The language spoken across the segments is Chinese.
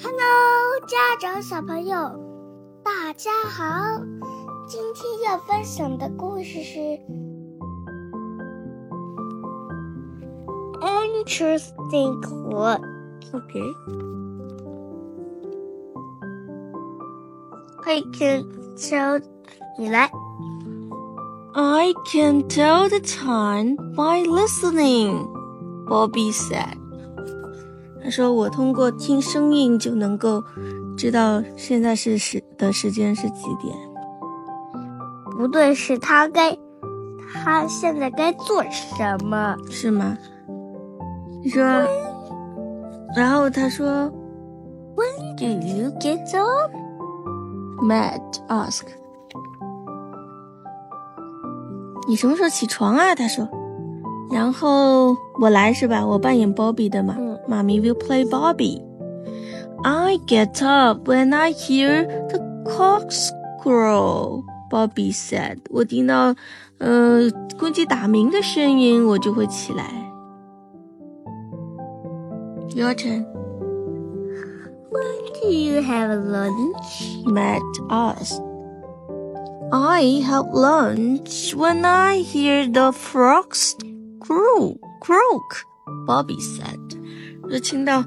Hello，家长小朋友，大家好！今天要分享的故事是《Interesting Club》。OK， I can tell 你来。 I can tell the time by listening. Bobby said. 他说：“我通过听声音就能够知道现在是时的时间是几点。不对，是他该，他现在该做什么？是吗？”你说，然后他说 When do you get up?：“Matt ask，你什么时候起床啊？”他说。然后我来是吧？我扮演 Bobby 的嘛。嗯妈咪 will play Bobby. I get up when I hear the cocks crow. Bobby said. 我听到呃公鸡打鸣的声音，我就会起来。Your turn. When do you have lunch? Matt asked. I have lunch when I hear the frogs croak. Croak. Bobby said. 就听到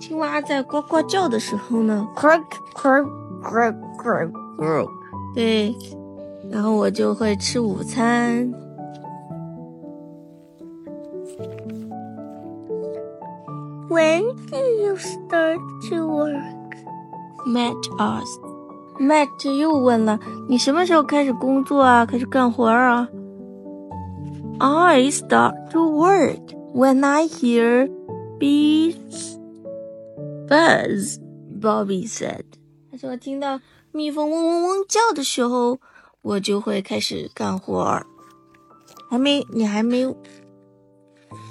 青蛙在呱呱叫的时候呢 Croak, croak, croak, croak.，croak，对，然后我就会吃午餐。When do you start to work? Matt asked. Matt 又问了，你什么时候开始工作啊？开始干活啊 ？I start to work when I hear bees buzz. Bobby said. 他说听到蜜蜂嗡嗡嗡叫的时候，我就会开始干活儿。还没，你还没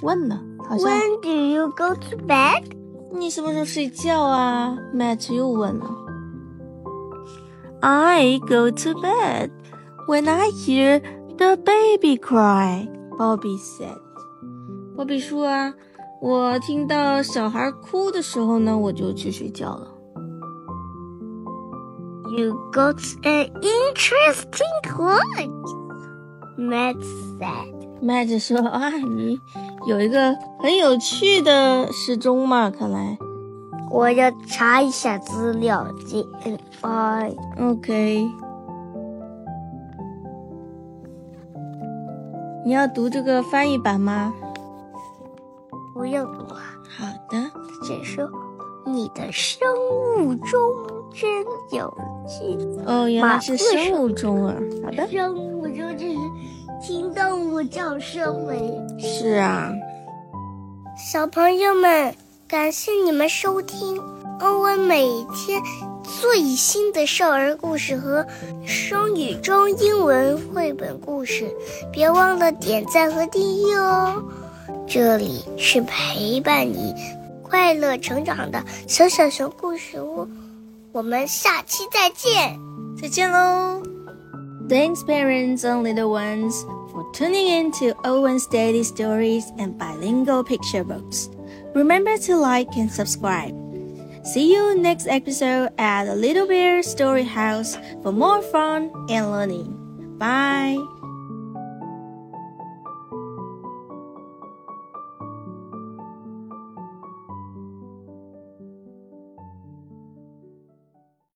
问呢，好像 When do you go to bed? 你什么时候睡觉啊？Matt 又问了。I go to bed when I hear the baby cry. Bobby said. Bobby 说啊，我听到小孩哭的时候呢，我就去睡觉了。You got an interesting clock. Matt said. Matt 说啊，你有一个很有趣的时钟嘛，看来。我要查一下资料。G N I OK，你要读这个翻译版吗？不用读啊。好的。这说你的生物钟真有趣。哦，原来是生物钟啊。好的。生物钟就是听动物叫声为。是啊。小朋友们，感谢你们收听欧文每天最新的少儿故事和双语中英文绘本故事，别忘了点赞和订阅哦。这里是陪伴你快乐成长的小小熊故事屋，我们下期再见。再见喽。Thanks, parents and little ones, for tuning in to Owen's Daily Stories and Bilingual Picture Books. Remember to like and subscribe. See you next episode at the Little Bear Story House for more fun and learning. Bye.